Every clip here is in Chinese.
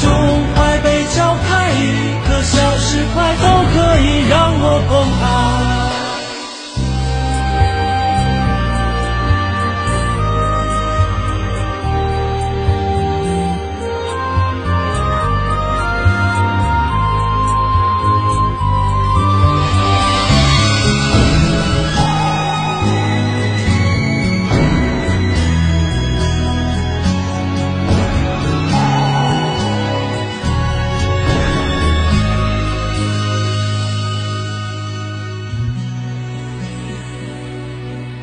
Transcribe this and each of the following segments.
胸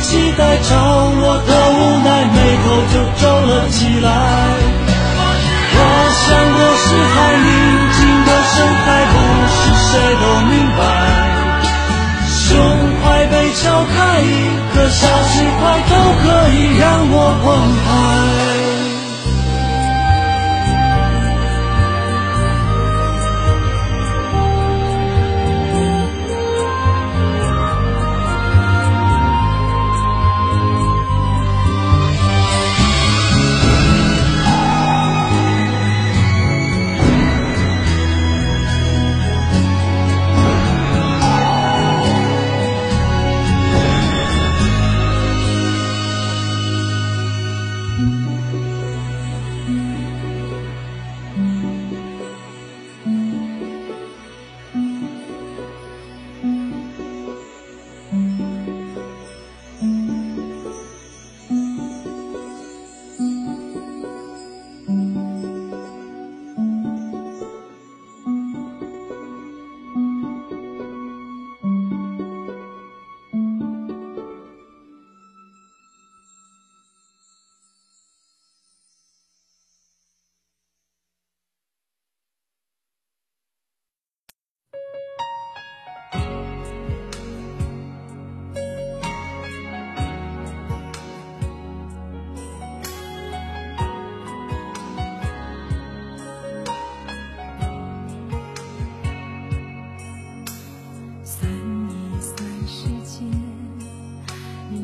期待，潮落的无奈，眉头就皱了起来。我想我是海，宁静的深海，不是谁都明白。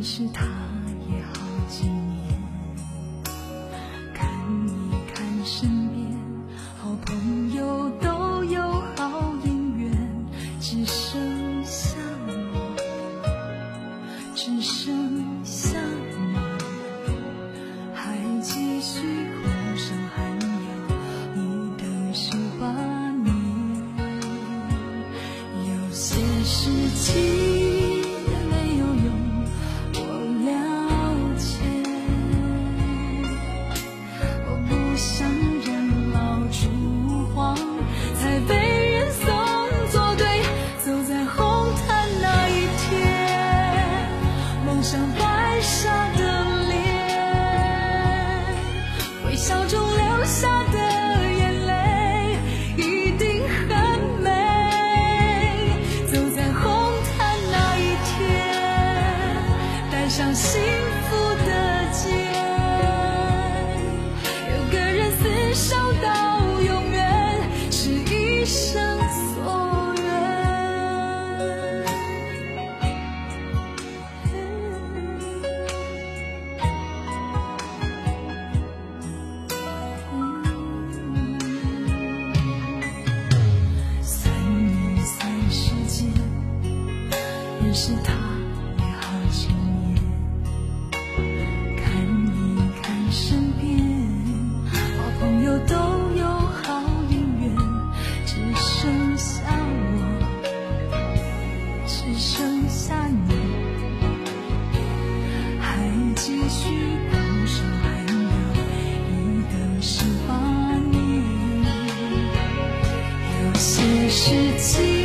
是他也好几年。只是。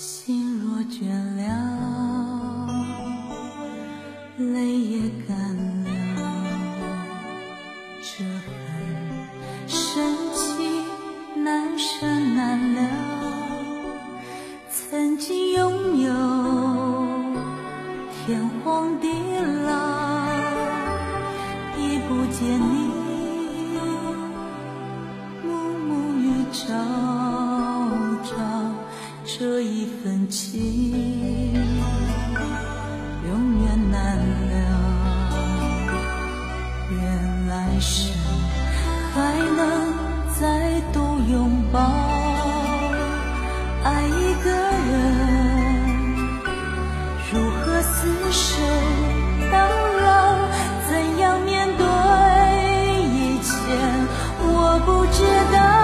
心若倦了，泪也干了，这份深情难舍难了。曾经拥有，天荒地老，已不见你。情永远难了愿来生还能再度拥抱爱一个人如何厮守到老怎样面对一切我不知道。